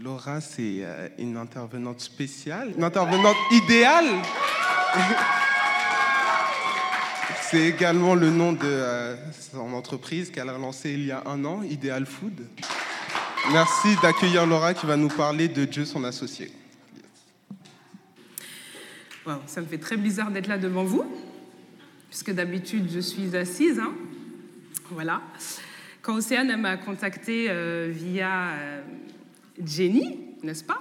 Laura, c'est euh, une intervenante spéciale, une intervenante idéale. C'est également le nom de euh, son entreprise qu'elle a lancée il y a un an, Ideal Food. Merci d'accueillir Laura qui va nous parler de Dieu, son associé. ça me fait très bizarre d'être là devant vous, puisque d'habitude je suis assise. Hein. Voilà. Quand Océane m'a contactée euh, via Jenny, n'est-ce pas?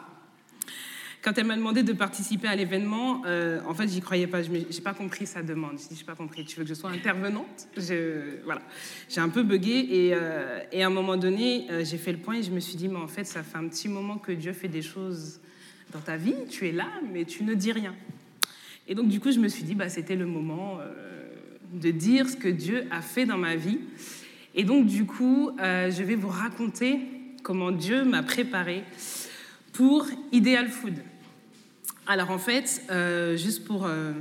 Quand elle m'a demandé de participer à l'événement, euh, en fait, j'y croyais pas. Je n'ai pas compris sa demande. Je dis, je pas compris. Tu veux que je sois intervenante? Voilà. J'ai un peu bugué et, et, à un moment donné, j'ai fait le point et je me suis dit, mais en fait, ça fait un petit moment que Dieu fait des choses dans ta vie. Tu es là, mais tu ne dis rien. Et donc, du coup, je me suis dit, bah, c'était le moment de dire ce que Dieu a fait dans ma vie. Et donc, du coup, euh, je vais vous raconter comment Dieu m'a préparé pour Ideal Food. Alors, en fait, euh, juste pour euh,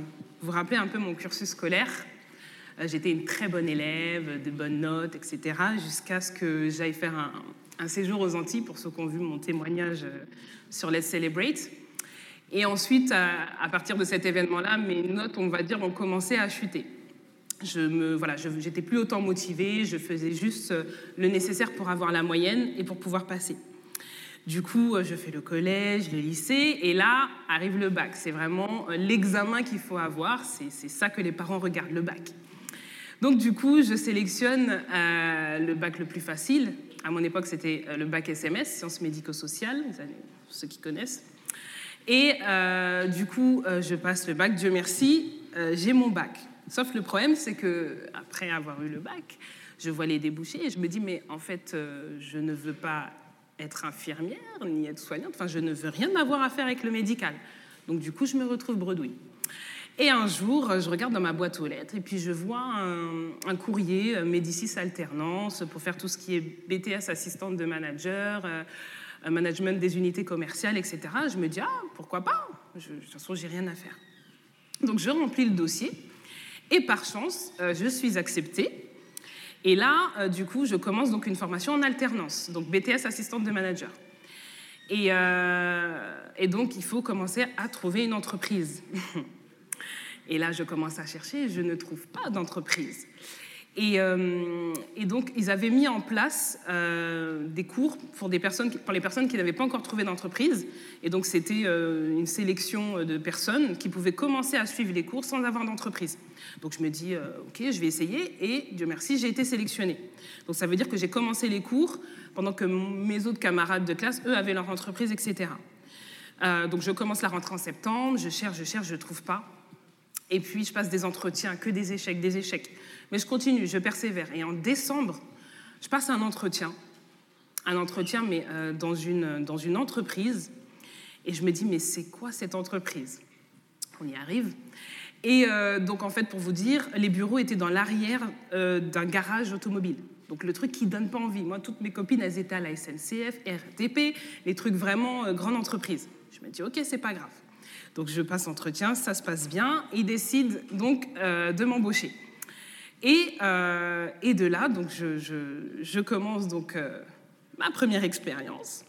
vous rappeler un peu mon cursus scolaire, j'étais une très bonne élève, de bonnes notes, etc., jusqu'à ce que j'aille faire un, séjour aux Antilles, pour ceux qui ont vu mon témoignage sur Let's Celebrate. Et ensuite, à partir de cet événement-là, mes notes, on va dire, ont commencé à chuter je me, voilà, j'étais plus autant motivée, je faisais juste euh, le nécessaire pour avoir la moyenne et pour pouvoir passer. Du coup, euh, je fais le collège, le lycée, et là arrive le bac. C'est vraiment euh, l'examen qu'il faut avoir, c'est ça que les parents regardent, le bac. Donc du coup, je sélectionne le bac le plus facile. À mon époque, c'était le bac SMS, sciences médico-sociales, ceux qui connaissent. Et du coup, je passe le bac, Dieu merci, j'ai mon bac. Sauf le problème, c'est que après avoir eu le bac, je vois les débouchés et je me dis, mais en fait, euh, je ne veux pas être infirmière ni être soignante, enfin, je ne veux rien avoir à faire avec le médical. Donc, du coup, je me retrouve bredouille. Et un jour, je regarde dans ma boîte aux lettres et puis je vois un, courrier euh, Médicis Alternance pour faire tout ce qui est BTS assistante de manager, euh, management des unités commerciales, etc. Je me dis, ah, pourquoi pas? De toute façon, j'ai rien à faire. Donc, je remplis le dossier. Et par chance, euh, je suis acceptée. Et là, euh, du coup, je commence donc une formation en alternance, donc BTS assistante de manager. Euh, et donc, il faut commencer à trouver une entreprise. et là, je commence à chercher, je ne trouve pas d'entreprise. Euh, et, donc, ils avaient mis en place euh, des cours pour, les personnes qui n'avaient pas encore trouvé d'entreprise. Et donc, c'était euh, une sélection de personnes qui pouvaient commencer à suivre les cours sans avoir d'entreprise. Donc, je me dis, OK, je vais essayer. Et Dieu merci, j'ai été sélectionnée. Donc, ça veut dire que j'ai commencé les cours pendant que mes autres camarades de classe, eux, avaient leur entreprise, etc. donc, je commence la rentrée en septembre. Je cherche, je cherche, je ne trouve pas. Et puis, je passe des entretiens, que des échecs, des échecs. Mais je continue, je persévère. Et en décembre, je passe un entretien. Un entretien, mais euh, dans, une, dans une entreprise. Et je me dis, mais c'est quoi cette entreprise? On y arrive. Et euh, donc, en fait, pour vous dire, les bureaux étaient dans l'arrière euh, d'un garage automobile. Donc, le truc qui donne pas envie. Moi, toutes mes copines, elles étaient à la SNCF, RTP, les trucs vraiment grande entreprise. Je me dis, OK, c'est pas grave. Donc, je passe entretien, ça se passe bien. Ils décident donc de m'embaucher. Euh, et, de là, donc, je, commence donc, euh, ma première expérience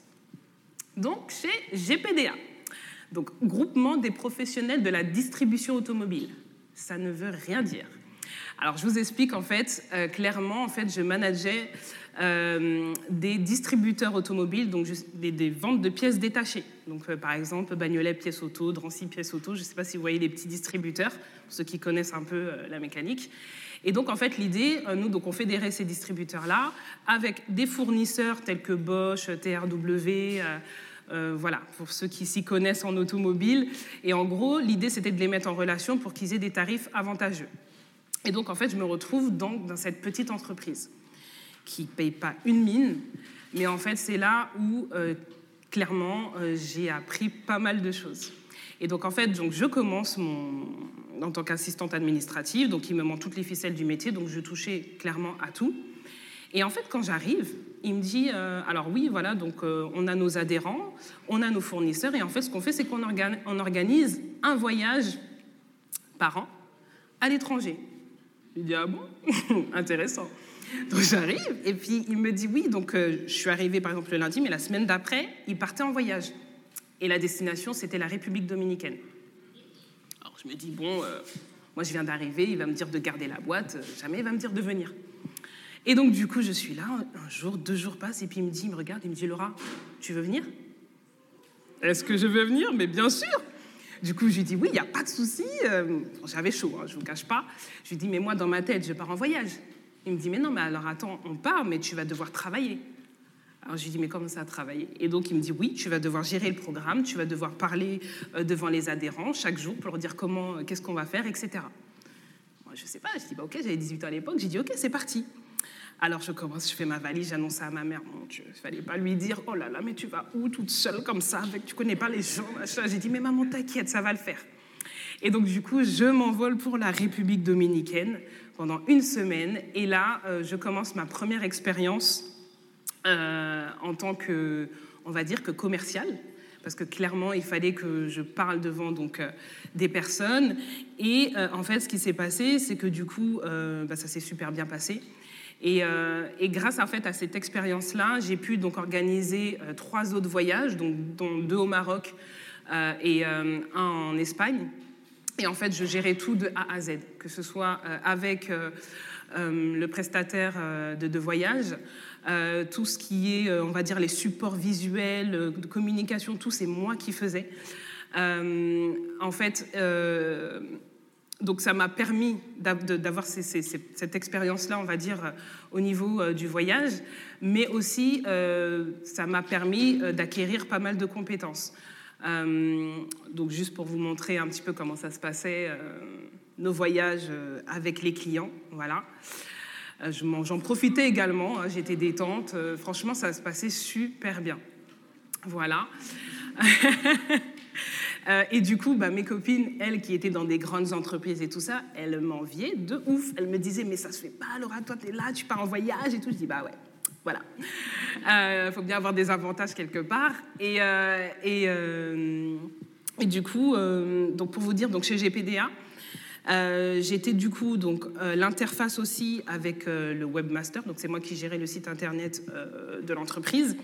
donc, chez GPDA, donc Groupement des professionnels de la distribution automobile. Ça ne veut rien dire. Alors, je vous explique en fait, euh, clairement, en fait, je manageais des distributeurs automobiles, donc des, ventes de pièces détachées. Donc, par exemple, Bagnolet pièces auto, Drancy pièces auto. Je ne sais pas si vous voyez les petits distributeurs, ceux qui connaissent un peu la mécanique. Et donc, en fait, l'idée, euh, nous, donc, on fédérait ces distributeurs-là avec des fournisseurs tels que Bosch, TRW, euh, euh, voilà, pour ceux qui s'y connaissent en automobile. Et en gros, l'idée, c'était de les mettre en relation pour qu'ils aient des tarifs avantageux. Et donc, en fait, je me retrouve donc dans cette petite entreprise qui ne paye pas une mine, mais en fait, c'est là où, clairement, j'ai appris pas mal de choses. Et donc, en fait, donc, je commence mon, en tant qu'assistante administrative, donc il me manque toutes les ficelles du métier, donc je touchais clairement à tout. Et en fait, quand j'arrive, il me dit, euh, alors oui, voilà, donc euh, on a nos adhérents, on a nos fournisseurs, et en fait, ce qu'on fait, c'est qu'on organise un voyage par an à l'étranger. Je dis, ah bon? Intéressant. Donc j'arrive, et puis il me dit oui, donc euh, je suis arrivée par exemple le lundi, mais la semaine d'après, il partait en voyage. Et la destination, c'était la République dominicaine. Je me dis, bon, euh, moi je viens d'arriver, il va me dire de garder la boîte, euh, jamais il va me dire de venir. Et donc du coup, je suis là, un jour, deux jours passent, et puis il me dit, il me regarde, il me dit, Laura, tu veux venir? Est-ce que je veux venir? Mais bien sûr du coup, je lui dis oui, il n'y a pas de souci. J'avais chaud, hein, je ne vous cache pas. Je lui dis mais moi, dans ma tête, je pars en voyage. Il me dit, mais non, mais alors attends, on part, mais tu vas devoir travailler. Alors je lui dis, mais comment ça, travailler Et donc il me dit, oui, tu vas devoir gérer le programme, tu vas devoir parler euh, devant les adhérents chaque jour pour leur dire comment, euh, qu'est-ce qu'on va faire, etc. Moi, je ne sais pas, je dis, bah, ok, j'avais 18 ans à l'époque, j'ai dit, ok, c'est parti. Alors je commence, je fais ma valise, j'annonce à ma mère. Mon Dieu, fallait pas lui dire, oh là là, mais tu vas où toute seule comme ça, avec, tu connais pas les gens, J'ai dit, mais maman, t'inquiète, ça va le faire. Et donc du coup, je m'envole pour la République dominicaine pendant une semaine. Et là, euh, je commence ma première expérience euh, en tant que, on va dire, que commercial. Parce que clairement, il fallait que je parle devant donc, euh, des personnes. Et en fait, ce qui s'est passé, c'est que du coup, bah, ça s'est super bien passé. Et, grâce en fait à cette expérience-là, j'ai pu donc organiser trois autres voyages, dont deux au Maroc et un en Espagne. Et en fait, je gérais tout de A à Z, que ce soit euh, avec euh, euh, le prestataire de, voyage, tout ce qui est, on va dire, les supports visuels, de communication, tout, c'est moi qui faisais. en fait, donc ça m'a permis d'avoir cette expérience-là, on va dire, au niveau du voyage, mais aussi ça m'a permis d'acquérir pas mal de compétences. Euh, donc juste pour vous montrer un petit peu comment ça se passait, euh, nos voyages euh, avec les clients, voilà. J'en profitais également, hein, j'étais détente. franchement, ça se passait super bien. Voilà. et du coup, bah, mes copines, elles qui étaient dans des grandes entreprises et tout ça, elles m'enviaient de ouf. Elles me disaient, mais ça se fait pas, Laura, toi, tu es là, tu pars en voyage et tout. Je dis, bah ouais, voilà. Il euh, faut bien avoir des avantages quelque part. Et, euh, euh, et, du coup, donc pour vous dire, donc chez GPDA, j'étais du coup donc l'interface aussi avec le webmaster, donc c'est moi qui gérais le site internet de l'entreprise.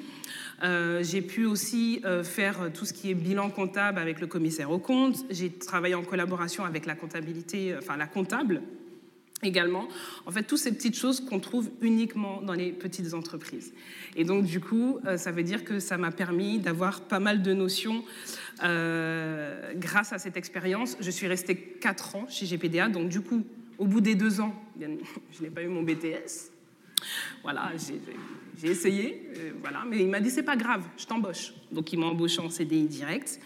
j'ai pu aussi faire tout ce qui est bilan comptable avec le commissaire au compte. J'ai travaillé en collaboration avec la comptabilité, enfin la comptable également. En fait, toutes ces petites choses qu'on trouve uniquement dans les petites entreprises. Et donc, du coup, euh, ça veut dire que ça m'a permis d'avoir pas mal de notions euh, grâce à cette expérience. Je suis restée quatre ans chez GPDA, donc du coup, au bout des deux ans, je n'ai pas eu mon BTS. Voilà, j'ai essayé, euh, voilà, mais il m'a dit c'est pas grave, je t'embauche. Donc il m'a embauché en CDI direct.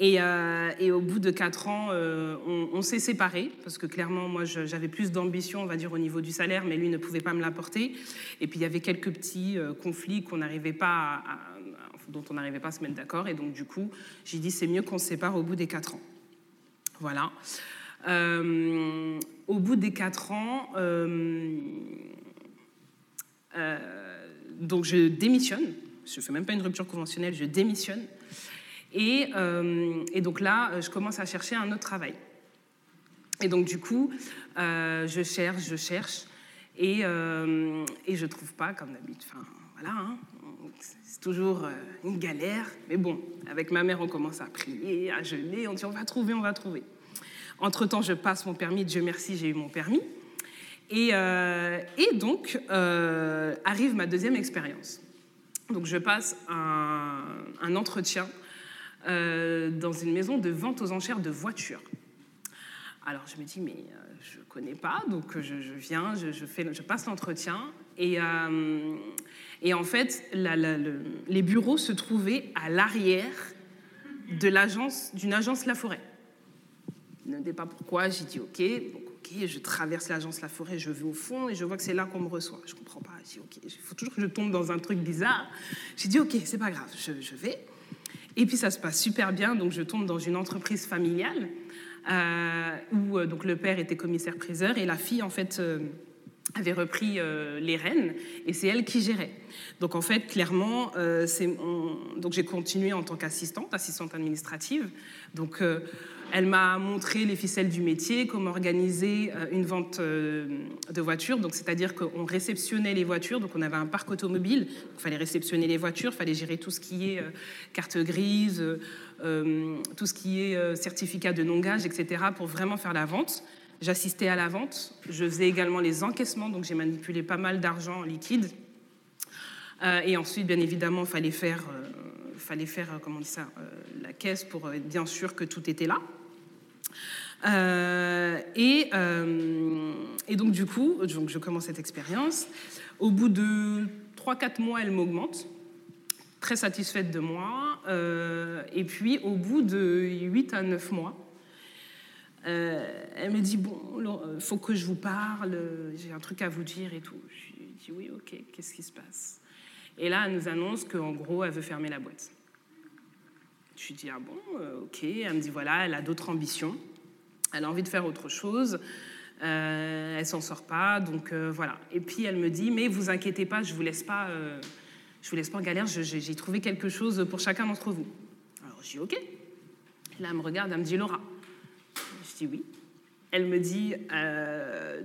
Euh, et, au bout de quatre ans, euh, on, s'est séparés, parce que clairement, moi, j'avais plus d'ambition, on va dire, au niveau du salaire, mais lui ne pouvait pas me l'apporter. Et puis, il y avait quelques petits euh, conflits qu'on n'arrivait pas dont on n'arrivait pas à se mettre d'accord. Et donc, du coup, j'ai dit, c'est mieux qu'on se sépare au bout des quatre ans. Voilà. au bout des quatre ans, donc je démissionne. Je ne fais même pas une rupture conventionnelle, je démissionne. Euh, et, donc là, euh, je commence à chercher un autre travail. Et donc du coup, euh, je cherche, je cherche, et, et je trouve pas, comme d'habitude. Enfin, voilà, hein. c'est toujours une galère. Mais bon, avec ma mère, on commence à prier, à jeûner, on dit on va trouver, on va trouver. Entre-temps, je passe mon permis, Dieu merci, j'ai eu mon permis. Et, et donc, arrive ma deuxième expérience. Donc je passe un entretien euh, dans une maison de vente aux enchères de voitures. Alors je me dis, mais euh, je ne connais pas, donc je, viens, je, fais, je passe l'entretien. Et, euh, et, en fait, les bureaux se trouvaient à l'arrière d'une agence La Forêt. Ne sais pas pourquoi, j'ai dit ok, ok, je traverse l'agence La Forêt, je vais au fond et je vois que c'est là qu'on me reçoit. Je comprends pas, j'ai dit ok, il faut toujours que je tombe dans un truc bizarre. J'ai dit ok, c'est pas grave, je vais. Et puis ça se passe super bien, donc je tombe dans une entreprise familiale euh, où euh, donc le père était commissaire-priseur et la fille en fait euh, avait repris les rênes et c'est elle qui gérait. Donc en fait, clairement, donc j'ai continué en tant qu'assistante, assistante administrative. Donc elle m'a montré les ficelles du métier, comment organiser euh, une vente euh, de voitures. Donc, c'est-à-dire qu'on réceptionnait les voitures. Donc, on avait un parc automobile. Il fallait réceptionner les voitures, il fallait gérer tout ce qui est euh, carte grise, tout ce qui est certificat de non-gage, etc., pour vraiment faire la vente. J'assistais à la vente. Je faisais également les encaissements. Donc, j'ai manipulé pas mal d'argent liquide. et ensuite, bien évidemment, il fallait faire fallait faire, comment on dit ça, la caisse pour être bien sûr que tout était là. Euh, et, euh, et, donc, du coup, donc, je commence cette expérience. Au bout de 3-4 mois, elle m'augmente, très satisfaite de moi. Euh, et puis, au bout de 8 à 9 mois, elle me dit Bon, il faut que je vous parle, j'ai un truc à vous dire et tout. Je lui dis Oui, ok, qu'est-ce qui se passe? Et là, elle nous annonce qu'en gros, elle veut fermer la boîte. Je lui dis, ah bon, ok. Elle me dit, voilà, elle a d'autres ambitions. Elle a envie de faire autre chose. Euh, elle s'en sort pas, donc euh, voilà. Et puis elle me dit, mais vous inquiétez pas, je vous laisse pas, euh, je vous laisse pas en galère. J'ai trouvé quelque chose pour chacun d'entre vous. Alors je dis ok. Là elle me regarde, elle me dit Laura. Je dis oui. Elle me dit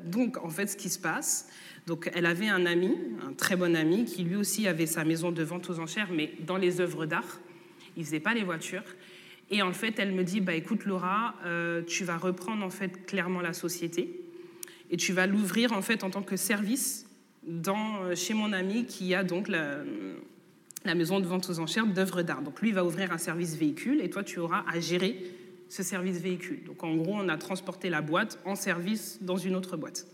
donc en fait ce qui se passe. Donc elle avait un ami, un très bon ami, qui lui aussi avait sa maison de vente aux enchères, mais dans les œuvres d'art il faisait pas les voitures. Et en fait, elle me dit, bah, écoute Laura, euh, tu vas reprendre en fait clairement la société et tu vas l'ouvrir en fait en tant que service dans, euh, chez mon ami qui a donc la, la maison de vente aux enchères d'œuvres d'art. Donc lui va ouvrir un service véhicule et toi tu auras à gérer ce service véhicule. Donc en gros, on a transporté la boîte en service dans une autre boîte.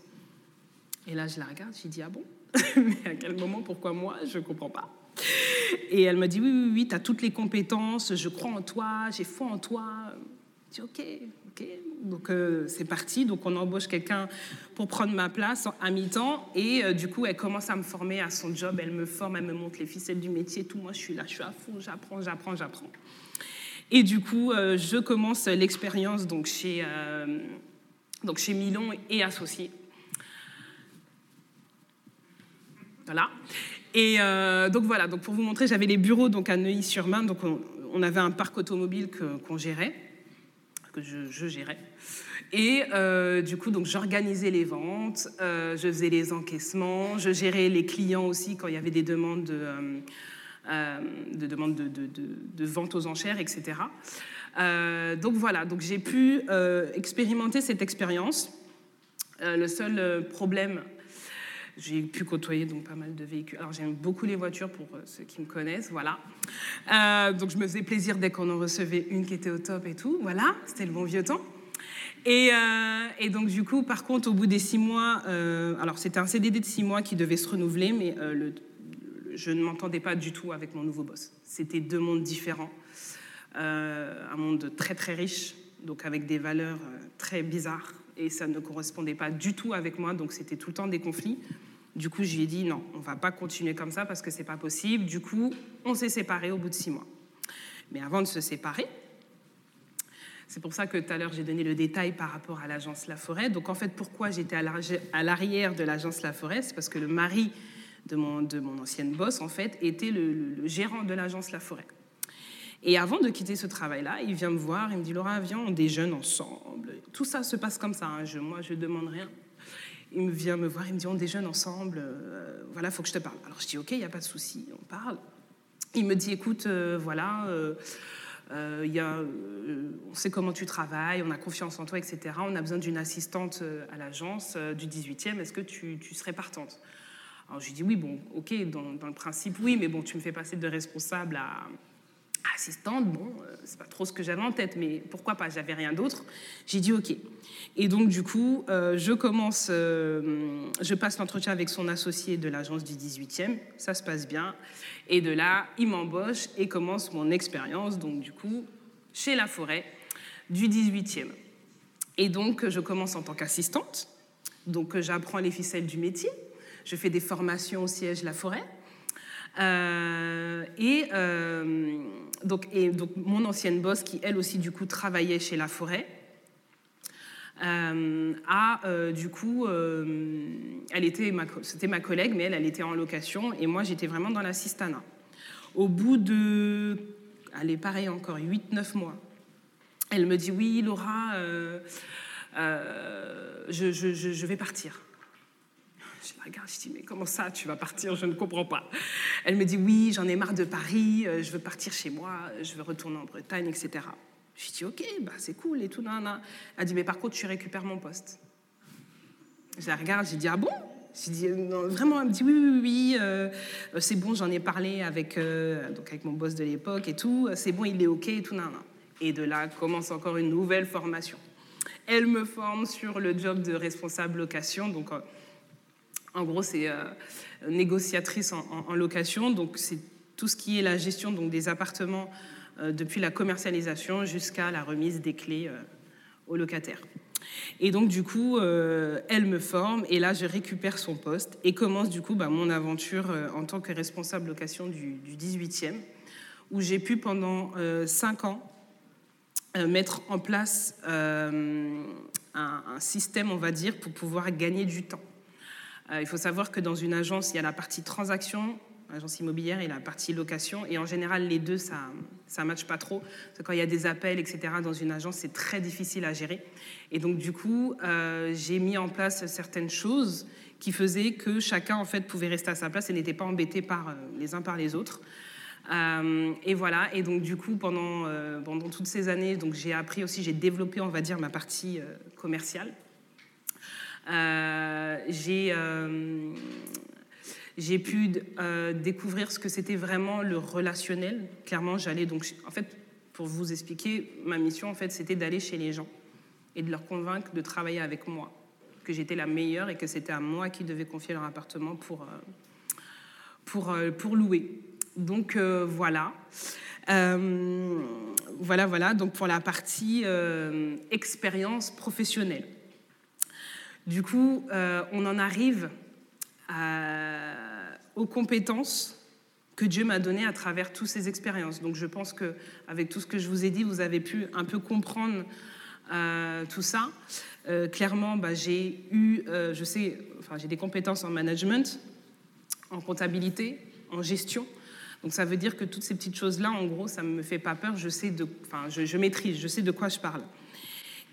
Et là, je la regarde, je dis ah bon? Mais à quel moment? Pourquoi moi? Je ne comprends pas. Et elle m'a dit, oui, oui, oui, tu as toutes les compétences, je crois en toi, j'ai foi en toi. Je dis, ok, ok. Donc euh, c'est parti. Donc on embauche quelqu'un pour prendre ma place à mi-temps. Et euh, du coup, elle commence à me former à son job. Elle me forme, elle me montre les ficelles du métier. Tout moi, je suis là, je suis à fond, j'apprends, j'apprends, j'apprends. Et du coup, euh, je commence l'expérience donc chez, donc chez Milon et associés. Voilà. Et euh, donc voilà, donc pour vous montrer, j'avais les bureaux donc à Neuilly-sur-Marne, donc on, avait un parc automobile qu'on gérait, que je, gérais. Et euh, du coup, j'organisais les ventes, euh, je faisais les encaissements, je gérais les clients aussi quand il y avait des demandes de, de demandes de, de, de, vente aux enchères, etc. donc voilà, donc j'ai pu expérimenter cette expérience. le seul problème j'ai pu côtoyer donc pas mal de véhicules. Alors j'aime beaucoup les voitures pour euh, ceux qui me connaissent, voilà. Euh, donc je me faisais plaisir dès qu'on en recevait une qui était au top et tout, voilà, c'était le bon vieux temps. Et, euh, donc du coup, par contre, au bout des six mois, alors c'était un CDD de six mois qui devait se renouveler, mais je ne m'entendais pas du tout avec mon nouveau boss. C'était deux mondes différents, un monde très très riche, donc avec des valeurs très bizarres, et ça ne correspondait pas du tout avec moi, donc c'était tout le temps des conflits. Du coup, je lui ai dit non, on va pas continuer comme ça parce que c'est pas possible. Du coup, on s'est séparés au bout de six mois. Mais avant de se séparer, c'est pour ça que tout à l'heure j'ai donné le détail par rapport à l'agence La Forêt. Donc en fait, pourquoi j'étais à l'arrière de l'agence La Forêt C'est parce que le mari de mon, ancienne boss, en fait, était le gérant de l'agence La Forêt. Et avant de quitter ce travail-là, il vient me voir, il me dit Laura, viens, on déjeune ensemble. Tout ça se passe comme ça. Hein. Je, moi, je demande rien il vient me voir, il me dit on déjeune ensemble, euh, voilà, faut que je te parle. Alors je dis ok, il n'y a pas de souci, on parle. Il me dit écoute, euh, voilà, euh, y a, on sait comment tu travailles, on a confiance en toi, etc. On a besoin d'une assistante à l'agence du 18e, est-ce que tu, tu, serais partante? Alors je lui dis oui, bon, ok, dans, le principe oui, mais bon, tu me fais passer de responsable à assistante, bon, euh, c'est pas trop ce que j'avais en tête, mais pourquoi pas, j'avais rien d'autre. J'ai dit ok. Et donc du coup, euh, je commence, euh, je passe l'entretien avec son associé de l'agence du 18e, ça se passe bien. Et de là, il m'embauche et commence mon expérience, donc du coup, chez La Forêt du 18e. Et donc, je commence en tant qu'assistante, donc j'apprends les ficelles du métier, je fais des formations au siège La Forêt. Et donc, et donc mon ancienne boss, qui elle aussi du coup travaillait chez La Forêt, a du coup, elle était c'était ma collègue, mais elle, elle était en location et moi j'étais vraiment dans l'assistanat. Au bout de, allez, pareil encore, 8-9 mois, elle me dit Oui, Laura, je vais partir. Je la regarde, je dis, mais comment ça, tu vas partir? Je ne comprends pas. Elle me dit, oui, j'en ai marre de Paris, euh, je veux partir chez moi, je veux retourner en Bretagne, etc. Je dis, ok, bah, c'est cool et tout. Nan, Elle dit, mais par contre, tu récupères mon poste. Je la regarde, j'ai dit, ah bon? J'ai dit, non, vraiment, elle me dit oui, oui, oui, euh, c'est bon, j'en ai parlé avec, euh, donc avec mon boss de l'époque et tout, c'est bon, il est OK et tout. Nan, Et de là commence encore une nouvelle formation. Elle me forme sur le job de responsable location, donc en gros, c'est euh, négociatrice en, location, donc c'est tout ce qui est la gestion donc, des appartements euh, depuis la commercialisation jusqu'à la remise des clés euh, aux locataires. Et donc, du coup, elle me forme et là, je récupère son poste et commence, du coup, bah, mon aventure en tant que responsable location du, 18e, où j'ai pu, pendant cinq ans, mettre en place un, système, on va dire, pour pouvoir gagner du temps. Euh, il faut savoir que dans une agence, il y a la partie transaction, agence immobilière, et la partie location. Et en général, les deux, ça ne matche pas trop. quand il y a des appels, etc., dans une agence, c'est très difficile à gérer. Et donc, du coup, euh, j'ai mis en place certaines choses qui faisaient que chacun, en fait, pouvait rester à sa place et n'était pas embêté par, euh, les uns par les autres. et voilà. Et donc, du coup, pendant, pendant toutes ces années, donc, j'ai appris aussi, j'ai développé, on va dire, ma partie commerciale. Euh, j'ai euh, j'ai pu euh, découvrir ce que c'était vraiment le relationnel. Clairement, j'allais donc, en fait, pour vous expliquer, ma mission, en fait, c'était d'aller chez les gens et de leur convaincre de travailler avec moi, que j'étais la meilleure et que c'était à moi qui devais confier leur appartement pour, pour, pour louer. Donc voilà. voilà, voilà, donc pour la partie expérience professionnelle. Du coup, euh, on en arrive aux compétences que Dieu m'a données à travers toutes ces expériences. Donc je pense qu'avec tout ce que je vous ai dit, vous avez pu un peu comprendre euh, tout ça. Euh, clairement, bah, j'ai eu, je sais, enfin, j'ai des compétences en management, en comptabilité, en gestion. Donc ça veut dire que toutes ces petites choses-là, en gros, ça ne me fait pas peur. Je sais de, enfin, je, maîtrise, je sais de quoi je parle.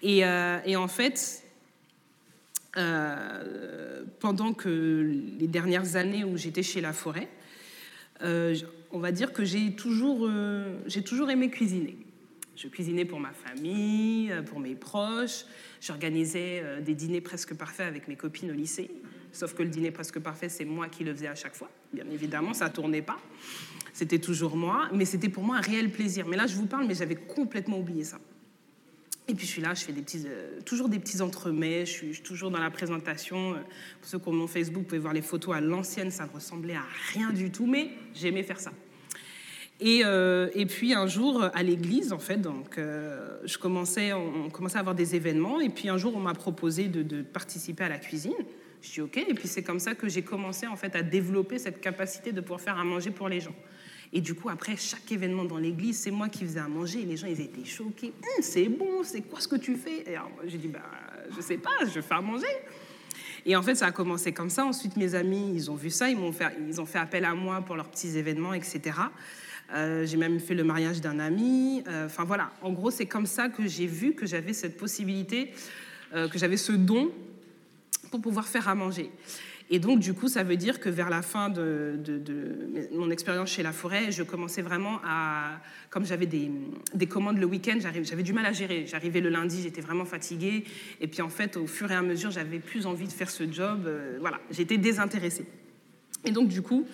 Et en fait, euh, pendant que les dernières années où j'étais chez La Forêt, euh, on va dire que j'ai toujours, euh, j'ai toujours aimé cuisiner. Je cuisinais pour ma famille, pour mes proches. J'organisais des dîners presque parfaits avec mes copines au lycée. Sauf que le dîner presque parfait, c'est moi qui le faisais à chaque fois. Bien évidemment, ça tournait pas. C'était toujours moi, mais c'était pour moi un réel plaisir. Mais là, je vous parle, mais j'avais complètement oublié ça. Et puis je suis là, je fais euh, toujours des petits entremets, je suis, toujours dans la présentation. Euh, pour ceux qui ont mon Facebook, vous pouvez voir les photos à l'ancienne, ça ne ressemblait à rien du tout, mais j'aimais faire ça. Et, euh, puis un jour, à l'église, en fait, donc, je commençais, on, commençait à avoir des événements, et puis un jour, on m'a proposé de, de, participer à la cuisine. Je dis OK, et puis c'est comme ça que j'ai commencé en fait à développer cette capacité de pouvoir faire à manger pour les gens. Et du coup, après chaque événement dans l'église, c'est moi qui faisais à manger. Et les gens, ils étaient choqués. Hum, c'est bon, c'est quoi ce que tu fais? Alors, j'ai dit, bah, je sais pas, je fais à manger. Et en fait, ça a commencé comme ça. Ensuite, mes amis, ils ont vu ça, ils, m'ont fait, ils ont fait appel à moi pour leurs petits événements, etc. Euh, j'ai même fait le mariage d'un ami. Euh, enfin voilà, en gros, c'est comme ça que j'ai vu que j'avais cette possibilité, euh, que j'avais ce don pour pouvoir faire à manger. Et donc, du coup, ça veut dire que vers la fin de, mon expérience chez La Forêt, je commençais vraiment à. Comme j'avais des, commandes le week-end, j'avais du mal à gérer. J'arrivais le lundi, j'étais vraiment fatiguée. Et puis, en fait, au fur et à mesure, j'avais plus envie de faire ce job. Euh, voilà, j'étais désintéressée. Et donc, du coup,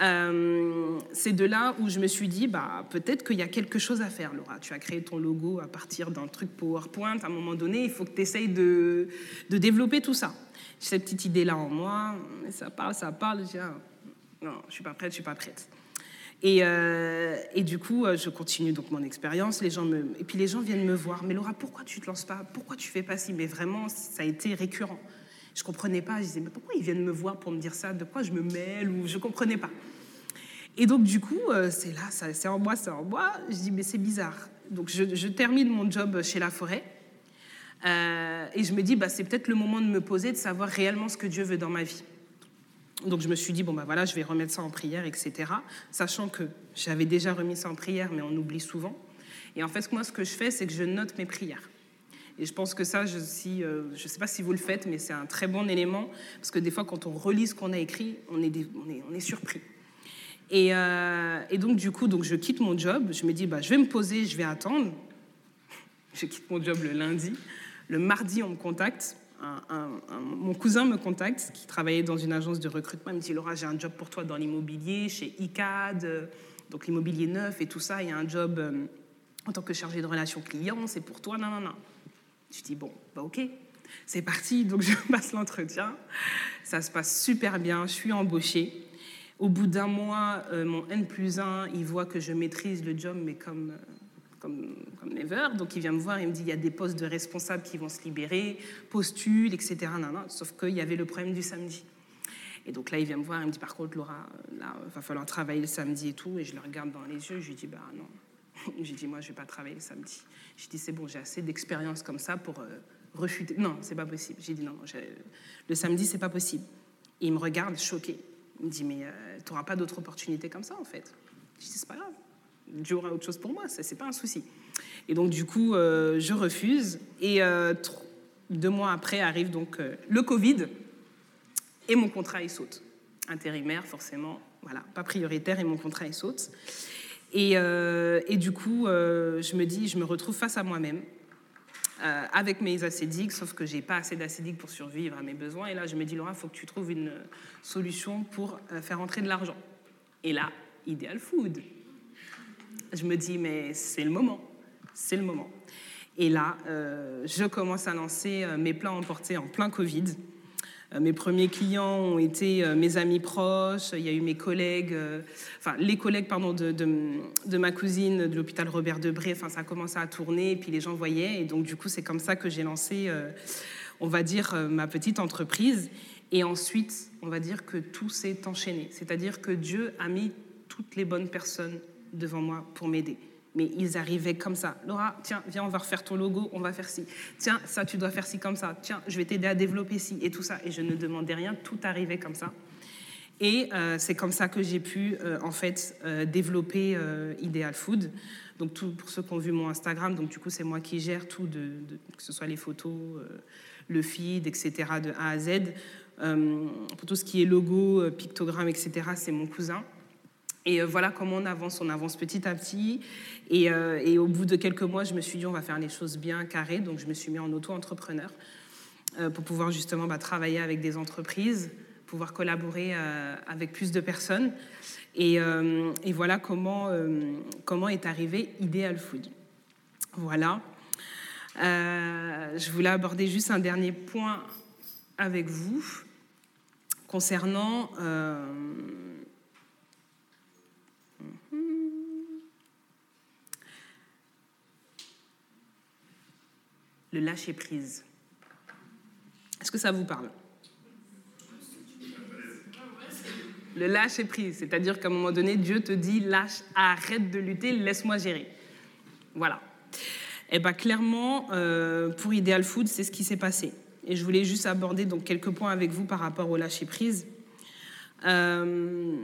euh, c'est de là où je me suis dit, bah, peut-être qu'il y a quelque chose à faire, Laura. Tu as créé ton logo à partir d'un truc PowerPoint. À un moment donné, il faut que tu essayes de, développer tout ça cette petite idée-là en moi, ça parle, ça parle, je dis, ah, non, je suis pas prête, je suis pas prête. Et, euh, et, du coup, euh, je continue donc mon expérience. Les gens me, et puis les gens viennent me voir. Mais Laura, pourquoi tu te lances pas? Pourquoi tu fais pas ci? Mais vraiment, ça a été récurrent. Je comprenais pas. Je disais, mais pourquoi ils viennent me voir pour me dire ça? De quoi je me mêle Ou je comprenais pas? Et donc du coup, euh, c'est là, c'est en moi, c'est en moi. Je dis, mais c'est bizarre. Donc je, termine mon job chez La Forêt. Et je me dis, bah, c'est peut-être le moment de me poser, de savoir réellement ce que Dieu veut dans ma vie. Donc je me suis dit, bon, bah voilà, je vais remettre ça en prière, etc. Sachant que j'avais déjà remis ça en prière, mais on oublie souvent. Et en fait, moi, ce que je fais, c'est que je note mes prières. Et je pense que ça, je ne euh, sais pas si vous le faites, mais c'est un très bon élément, parce que des fois, quand on relit ce qu'on a écrit, on est, on est, surpris. Euh, et, donc, du coup, donc, je quitte mon job, je me dis, bah, je vais me poser, je vais attendre. Je quitte mon job le lundi. Le mardi, on me contacte. mon cousin me contacte, qui travaillait dans une agence de recrutement. Il me dit Laura, j'ai un job pour toi dans l'immobilier, chez ICAD, donc l'immobilier neuf et tout ça. Il y a un job euh, en tant que chargé de relations clients, c'est pour toi. Non, non, non. Je dis, bon, bah ok, c'est parti. Donc je passe l'entretien. Ça se passe super bien. Je suis embauchée. Au bout d'un mois, euh, mon N plus 1, il voit que je maîtrise le job, mais comme, euh, comme, never. Donc il vient me voir, il me dit, il y a des postes de responsables qui vont se libérer, postule, etc. Non, non, sauf qu'il y avait le problème du samedi. Et donc là, il vient me voir, il me dit, par contre, Laura, là, il va falloir travailler le samedi et tout. Et je le regarde dans les yeux, je lui dis, bah non, J'ai dit, moi, je ne vais pas travailler le samedi. J'ai dit, c'est bon, j'ai assez d'expérience comme ça pour euh, refuter. Non, c'est pas possible. J'ai dit, non, le samedi, c'est pas possible. Il me regarde choqué. Il me dit, mais euh, tu n'auras pas d'autre opportunité comme ça, en fait. Je dis, c'est pas grave. Dieu aura autre chose pour moi, ce n'est pas un souci. Et donc, du coup, euh, je refuse. Et deux mois après arrive donc le Covid et mon contrat, il saute. Intérimaire, forcément, voilà, pas prioritaire, et mon contrat, il saute. Euh, et, du coup, euh, je me dis, je me retrouve face à moi-même, euh, avec mes acédiques, sauf que j'ai pas assez d'acédiques pour survivre à mes besoins. Et là, je me dis, Laura, il faut que tu trouves une solution pour faire entrer de l'argent. Et là, Ideal Food. Je me dis, mais c'est le moment, c'est le moment. Et là, je commence à lancer mes plans emportés en plein Covid. Euh, mes premiers clients ont été euh, mes amis proches, il y a eu mes collègues, euh, enfin les collègues pardon, de, de, ma cousine de l'hôpital Robert Debré, enfin ça a commencé à tourner et puis les gens voyaient et donc du coup c'est comme ça que j'ai lancé, on va dire, ma petite entreprise. Et ensuite, on va dire que tout s'est enchaîné, c'est-à-dire que Dieu a mis toutes les bonnes personnes devant moi pour m'aider mais ils arrivaient comme ça. Laura, tiens, viens, on va refaire ton logo, on va faire ci. Tiens, ça, tu dois faire ci comme ça. Tiens, je vais t'aider à développer ci et tout ça. Et je ne demandais rien, tout arrivait comme ça. Et euh, c'est comme ça que j'ai pu, euh, en fait, euh, développer Ideal Food. Donc, tout, pour ceux qui ont vu mon Instagram, donc du coup, c'est moi qui gère tout, de, que ce soit les photos, le feed, etc., de A à Z. pour tout ce qui est logo, pictogramme, etc., c'est mon cousin. Et euh, voilà comment on avance, on avance petit à petit. Euh, et, au bout de quelques mois, je me suis dit, on va faire les choses bien carrées. Donc je me suis mis en auto-entrepreneur euh, pour pouvoir justement bah, travailler avec des entreprises, pouvoir collaborer avec plus de personnes. Et, voilà comment, comment est arrivé Ideal Food. Voilà. je voulais aborder juste un dernier point avec vous concernant le lâcher-prise. Est-ce que ça vous parle? Le lâcher-prise, c'est-à-dire qu'à un moment donné, Dieu te dit, lâche, arrête de lutter, laisse-moi gérer. Voilà. Et eh bien clairement, euh, pour Ideal Food, c'est ce qui s'est passé. Et je voulais juste aborder donc quelques points avec vous par rapport au lâcher-prise. Euh,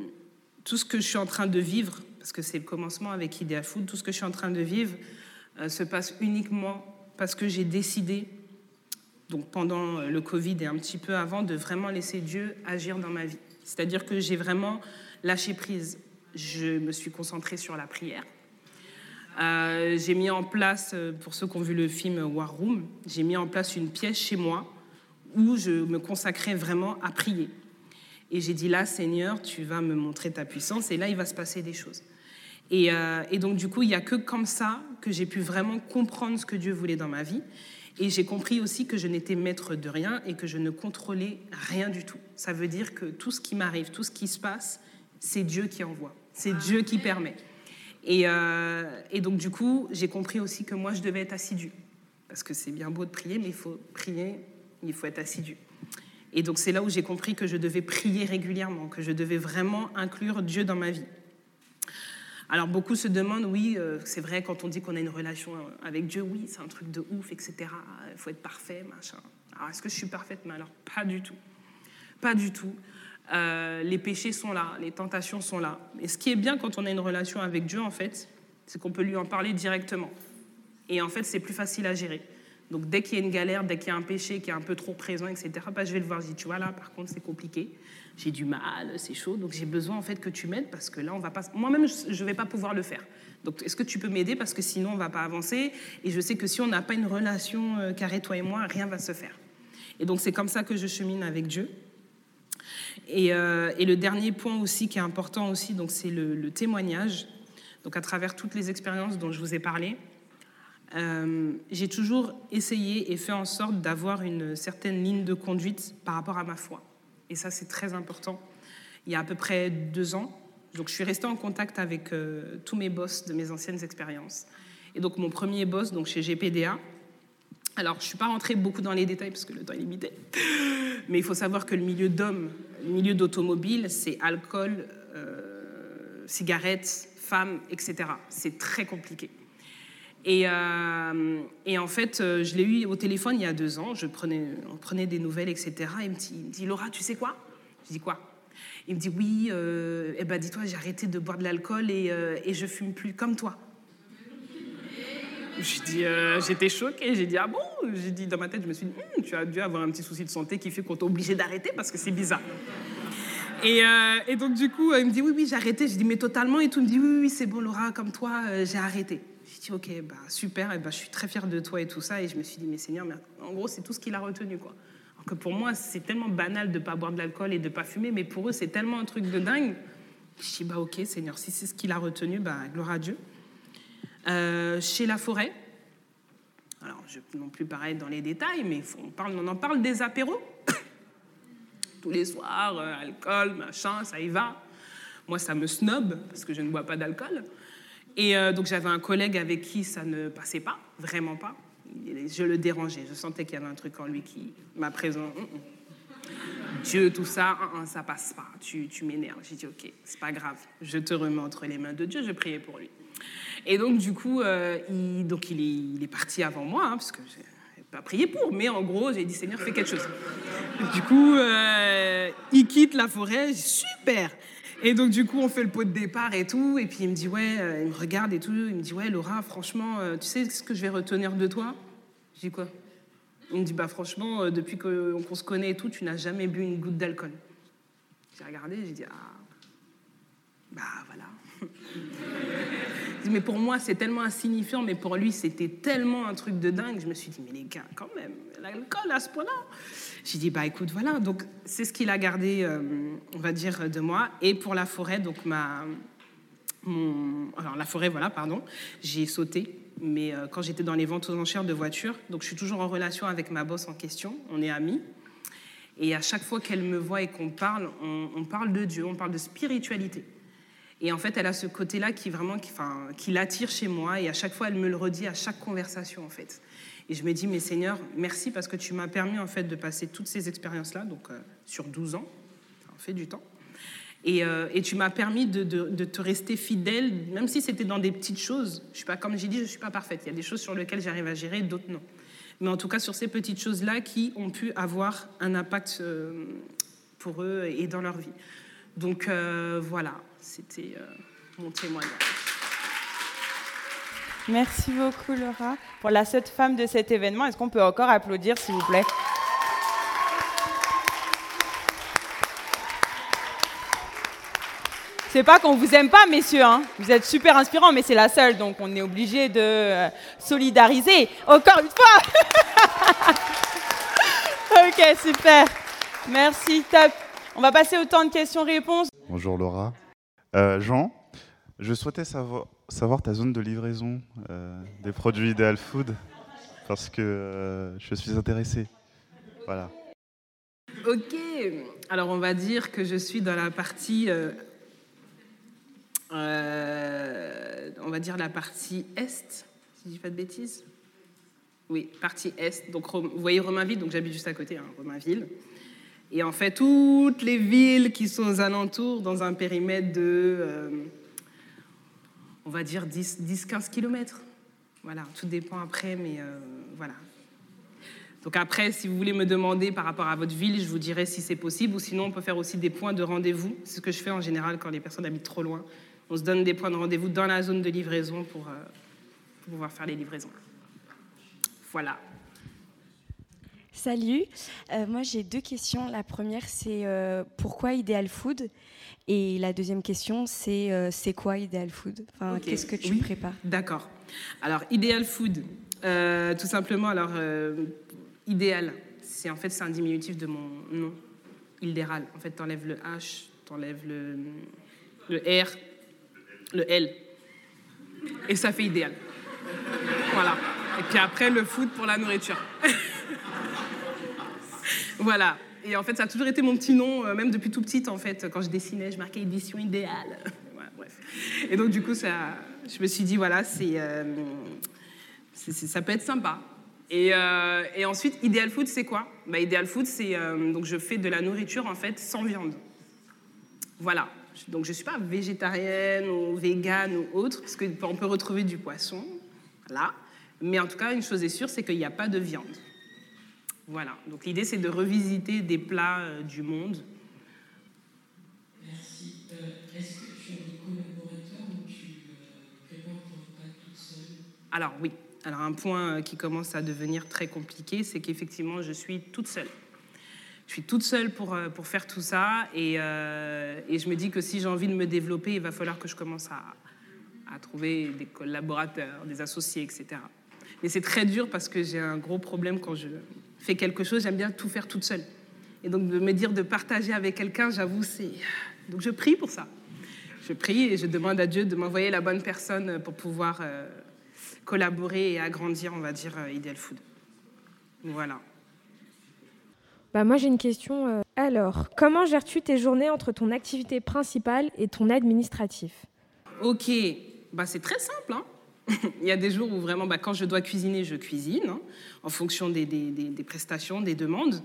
tout ce que je suis en train de vivre, parce que c'est le commencement avec Ideal Food, tout ce que je suis en train de vivre euh, se passe uniquement parce que j'ai décidé, donc pendant le Covid et un petit peu avant, de vraiment laisser Dieu agir dans ma vie. C'est-à-dire que j'ai vraiment lâché prise. Je me suis concentrée sur la prière. Euh, j'ai mis en place, euh, pour ceux qui ont vu le film War Room, j'ai mis en place une pièce chez moi où je me consacrais vraiment à prier. Et j'ai dit là, Seigneur, tu vas me montrer ta puissance et là, il va se passer des choses. Euh, et, donc, du coup, il n'y a que comme ça que j'ai pu vraiment comprendre ce que Dieu voulait dans ma vie. Et j'ai compris aussi que je n'étais maître de rien et que je ne contrôlais rien du tout. Ça veut dire que tout ce qui m'arrive, tout ce qui se passe, c'est Dieu qui envoie, c'est Dieu qui permet. Et, euh, et donc, du coup, j'ai compris aussi que moi, je devais être assidu. Parce que c'est bien beau de prier, mais il faut prier, il faut être assidu. Et donc, c'est là où j'ai compris que je devais prier régulièrement, que je devais vraiment inclure Dieu dans ma vie. Alors beaucoup se demandent, oui, euh, c'est vrai, quand on dit qu'on a une relation avec Dieu, oui, c'est un truc de ouf, etc. Il faut être parfait, machin. Alors est-ce que je suis parfaite? Mais alors pas du tout. Pas du tout. Euh, les péchés sont là, les tentations sont là. Et ce qui est bien quand on a une relation avec Dieu, en fait, c'est qu'on peut lui en parler directement. Et en fait, c'est plus facile à gérer. Donc dès qu'il y a une galère, dès qu'il y a un péché qui est un peu trop présent, etc., bah, je vais le voir. Je dis, tu vois, là, par contre, c'est compliqué. J'ai du mal, c'est chaud. Donc j'ai besoin, en fait, que tu m'aides parce que là, on va pas... Moi-même, je ne vais pas pouvoir le faire. Donc est-ce que tu peux m'aider parce que sinon, on va pas avancer? Et je sais que si on n'a pas une relation euh, carrée, toi et moi, rien va se faire. Et donc c'est comme ça que je chemine avec Dieu. Et, euh, le dernier point aussi qui est important aussi, donc c'est le, le, témoignage. Donc à travers toutes les expériences dont je vous ai parlé, euh, j'ai toujours essayé et fait en sorte d'avoir une certaine ligne de conduite par rapport à ma foi. Et ça, c'est très important. Il y a à peu près deux ans, donc je suis restée en contact avec euh, tous mes boss de mes anciennes expériences. Et donc mon premier boss, donc chez GPDA, alors je ne suis pas rentrée beaucoup dans les détails parce que le temps est limité, mais il faut savoir que le milieu d'hommes, le milieu d'automobile, c'est alcool, euh, cigarettes, femmes, etc. C'est très compliqué. Et, euh, et, en fait, euh, je l'ai eu au téléphone il y a deux ans. Je on prenait des nouvelles, etc. Il me dit, il me dit Laura, tu sais quoi? Je dis quoi? Il me dit oui. Euh, eh ben, dis-toi, j'ai arrêté de boire de l'alcool et, euh, et je fume plus comme toi. Euh, j'étais choquée. J'ai dit ah bon? J'ai dit dans ma tête, je me suis dit hm, tu as dû avoir un petit souci de santé qui fait qu'on t'a obligé d'arrêter parce que c'est bizarre. Et, et, donc du coup, il me dit oui oui j'ai arrêté. J'ai dit mais totalement et tout. Il me dit oui oui c'est bon Laura comme toi j'ai arrêté. Ok, bah, super, et bah, je suis très fière de toi et tout ça. Et je me suis dit, mais Seigneur, en gros, c'est tout ce qu'il a retenu. Quoi. Alors que pour moi, c'est tellement banal de ne pas boire de l'alcool et de ne pas fumer, mais pour eux, c'est tellement un truc de dingue. Je dis, bah, ok, Seigneur, si c'est ce qu'il a retenu, bah, gloire à Dieu. Euh, chez La Forêt, alors je non plus pareil dans les détails, mais on en parle des apéros. Tous les soirs, euh, alcool, machin, ça y va. Moi, ça me snob parce que je ne bois pas d'alcool. Et euh, donc j'avais un collègue avec qui ça ne passait pas, vraiment pas. Je le dérangeais, je sentais qu'il y avait un truc en lui qui m'a présent. Mm, mm. Dieu, tout ça, mm, ça passe pas, tu, tu m'énerves. J'ai dit, ok, c'est pas grave, je te remets entre les mains de Dieu, je priais pour lui. Et donc du coup, euh, il, donc, il, est, parti avant moi, hein, parce que je pas prié pour, mais en gros, j'ai dit, Seigneur, fais quelque chose. Du coup, euh, il quitte la forêt, super. Et donc, du coup, on fait le pot de départ et tout. Et puis, il me dit, ouais, euh, il me regarde et tout. Il me dit, ouais, Laura, franchement, euh, tu sais ce que je vais retenir de toi? Je dis quoi? Il me dit, bah, franchement, euh, depuis qu'on se connaît et tout, tu n'as jamais bu une goutte d'alcool. J'ai regardé, j'ai dit, ah, bah, voilà. mais pour moi, c'est tellement insignifiant, mais pour lui, c'était tellement un truc de dingue. Je me suis dit, mais les gars, quand même, l'alcool à ce point-là. J'ai dit, bah écoute, voilà. Donc, c'est ce qu'il a gardé, euh, on va dire, de moi. Et pour la forêt, donc, ma. Mon, alors, la forêt, voilà, pardon, j'ai sauté. Mais euh, quand j'étais dans les ventes aux enchères de voitures, donc je suis toujours en relation avec ma boss en question, on est amis. Et à chaque fois qu'elle me voit et qu'on parle, on, on parle de Dieu, on parle de spiritualité. Et en fait, elle a ce côté-là qui vraiment, enfin, qui l'attire chez moi. Et à chaque fois, elle me le redit à chaque conversation, en fait. Et je me dis, mais Seigneur, merci parce que tu m'as permis, en fait, de passer toutes ces expériences-là, donc euh, sur 12 ans, ça en fait du temps. Et, euh, et tu m'as permis de, de, te rester fidèle, même si c'était dans des petites choses. Je suis pas, comme j'ai dit, je ne suis pas parfaite. Il y a des choses sur lesquelles j'arrive à gérer, d'autres non. Mais en tout cas, sur ces petites choses-là qui ont pu avoir un impact euh, pour eux et dans leur vie. Donc voilà, c'était euh, mon témoignage. Merci beaucoup Laura. Pour la seule femme de cet événement, est-ce qu'on peut encore applaudir s'il vous plaît? C'est pas qu'on vous aime pas, messieurs. Hein. Vous êtes super inspirants, mais c'est la seule, donc on est obligé de euh, solidariser. Encore une fois. ok, super. Merci, top. On va passer au temps de questions-réponses. Bonjour Laura. Euh, Jean, je souhaitais savoir, ta zone de livraison euh, des produits Ideal Food parce que euh, je suis intéressé. Voilà. Ok, alors on va dire que je suis dans la partie, on va dire la partie est, si je dis pas de bêtises. Oui, partie est. Donc vous voyez Romainville, donc j'habite juste à côté, hein, Romainville. Et en fait, toutes les villes qui sont aux alentours, dans un périmètre de, euh, on va dire 10-15 km. Voilà, tout dépend après, mais euh, voilà. Donc après, si vous voulez me demander par rapport à votre ville, je vous dirai si c'est possible, ou sinon on peut faire aussi des points de rendez-vous. C'est ce que je fais en général quand les personnes habitent trop loin. On se donne des points de rendez-vous dans la zone de livraison pour, euh, pour pouvoir faire les livraisons. Voilà. Salut, euh, moi j'ai deux questions. La première c'est euh, pourquoi Ideal Food? Et la deuxième question c'est euh, c'est quoi Ideal Food? Enfin. Qu'est-ce que tu Oui. prépares? D'accord. Alors, Ideal Food, tout simplement, alors, idéal, c'est en fait c'est un diminutif de mon nom, Ildéral. En fait, t'enlèves le H, t'enlèves le, le R, le L, et ça fait idéal. Voilà. Et puis après, le food pour la nourriture. voilà. Et en fait, ça a toujours été mon petit nom, euh, même depuis tout petite, en fait. Quand je dessinais, je marquais édition idéale. Bref. Et donc, du coup, ça, je me suis dit, voilà, c'est, euh, ça peut être sympa. Et, euh, et ensuite, Ideal Food, c'est quoi? Bah, Ideal Food, c'est. donc, je fais de la nourriture, en fait, sans viande. Voilà. Donc, je ne suis pas végétarienne ou végane ou autre, parce qu'on peut retrouver du poisson, là. Mais en tout cas, une chose est sûre, c'est qu'il n'y a pas de viande. Voilà. Donc, l'idée, c'est de revisiter des plats euh, du monde. Merci. Euh, Est-ce que tu as des collaborateurs ou tu euh, prépares ton repas toute seule? Alors oui, alors un point qui commence à devenir très compliqué, c'est qu'effectivement, je suis toute seule. Je suis toute seule pour, pour faire tout ça et, euh, et je me dis que si j'ai envie de me développer, il va falloir que je commence à, à trouver des collaborateurs, des associés, etc. Mais c'est très dur parce que j'ai un gros problème quand je fais quelque chose, j'aime bien tout faire toute seule. Et donc de me dire de partager avec quelqu'un, j'avoue, c'est... Donc je prie pour ça. Je prie et je demande à Dieu de m'envoyer la bonne personne pour pouvoir euh, collaborer et agrandir, on va dire, euh, Ideal Food. Voilà. Bah moi j'ai une question. euh, Alors, comment gères-tu tes journées entre ton activité principale et ton administratif? Ok, bah, c'est très simple. hein. Il y a des jours où vraiment, bah, quand je dois cuisiner, je cuisine, hein, en fonction des, prestations, des demandes.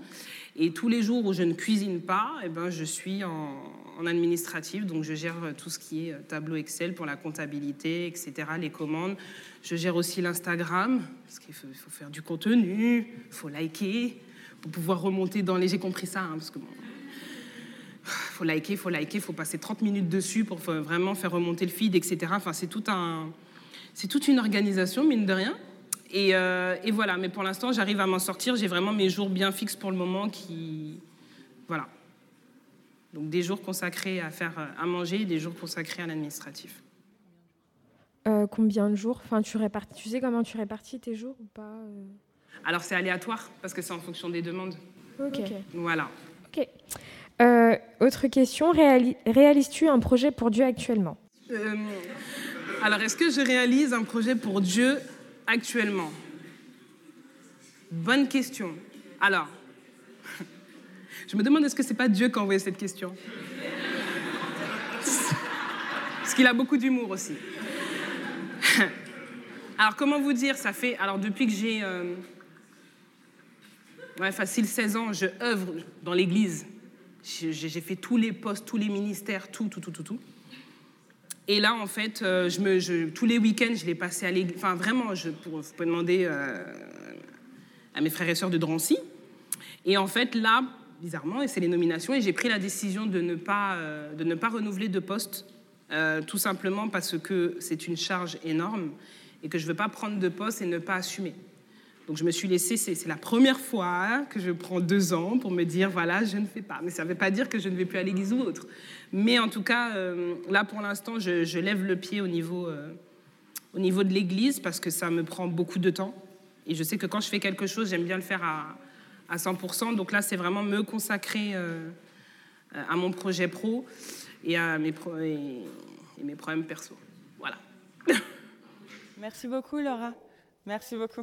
Et tous les jours où je ne cuisine pas, eh ben, je suis en, en administratif, donc je gère euh, tout ce qui est euh, tableau Excel pour la comptabilité, etc., les commandes. Je gère aussi l'Instagram, parce qu'il faut, il faire du contenu, il faut liker, pour pouvoir remonter dans les... J'ai compris ça, hein, parce que bon, faut liker, faut liker, faut passer 30 minutes dessus pour fa- vraiment faire remonter le feed, etc. Enfin, c'est tout un, c'est toute une organisation, mine de rien. Et, euh, et voilà, mais pour l'instant, j'arrive à m'en sortir. J'ai vraiment mes jours bien fixes pour le moment qui, voilà. Donc des jours consacrés à faire à manger, et des jours consacrés à l'administratif. Euh, Combien de jours? Enfin, tu répartis. Tu sais comment tu répartis tes jours ou pas euh? Alors c'est aléatoire parce que c'est en fonction des demandes. Ok. Voilà. Ok. Euh, autre question. réali- Réalises-tu un projet pour Dieu actuellement? Euh, alors, est-ce que je réalise un projet pour Dieu actuellement? Bonne question. Alors, je me demande est-ce que c'est pas Dieu qui a envoyé cette question? Parce qu'il a beaucoup d'humour aussi. Alors, comment vous dire? Ça fait. Alors, depuis que j'ai. euh, ouais, facile 16 ans, je œuvre dans l'église. J'ai fait tous les postes, tous les ministères, tout, tout, tout, tout, tout. Et là, en fait, euh, je me, tous les week-ends, je les passais à l'église. Enfin, vraiment, je, vous pouvez demander euh, à mes frères et sœurs de Drancy. Et en fait, là, bizarrement, et c'est les nominations, et j'ai pris la décision de ne pas, euh, de ne pas renouveler de poste, tout simplement parce que c'est une charge énorme et que je ne veux pas prendre de poste et ne pas assumer. Donc je me suis laissée, c'est la première fois que je prends deux ans pour me dire, voilà, je ne fais pas. Mais ça ne veut pas dire que je ne vais plus à l'église ou autre. Mais en tout cas, euh, là pour l'instant, je, lève le pied au niveau, euh, au niveau de l'église parce que ça me prend beaucoup de temps. Et je sais que quand je fais quelque chose, j'aime bien le faire à, à 100%. Donc là, c'est vraiment me consacrer euh, à mon projet pro et à mes, mes problèmes perso. Voilà. Merci beaucoup, Laura. Merci beaucoup.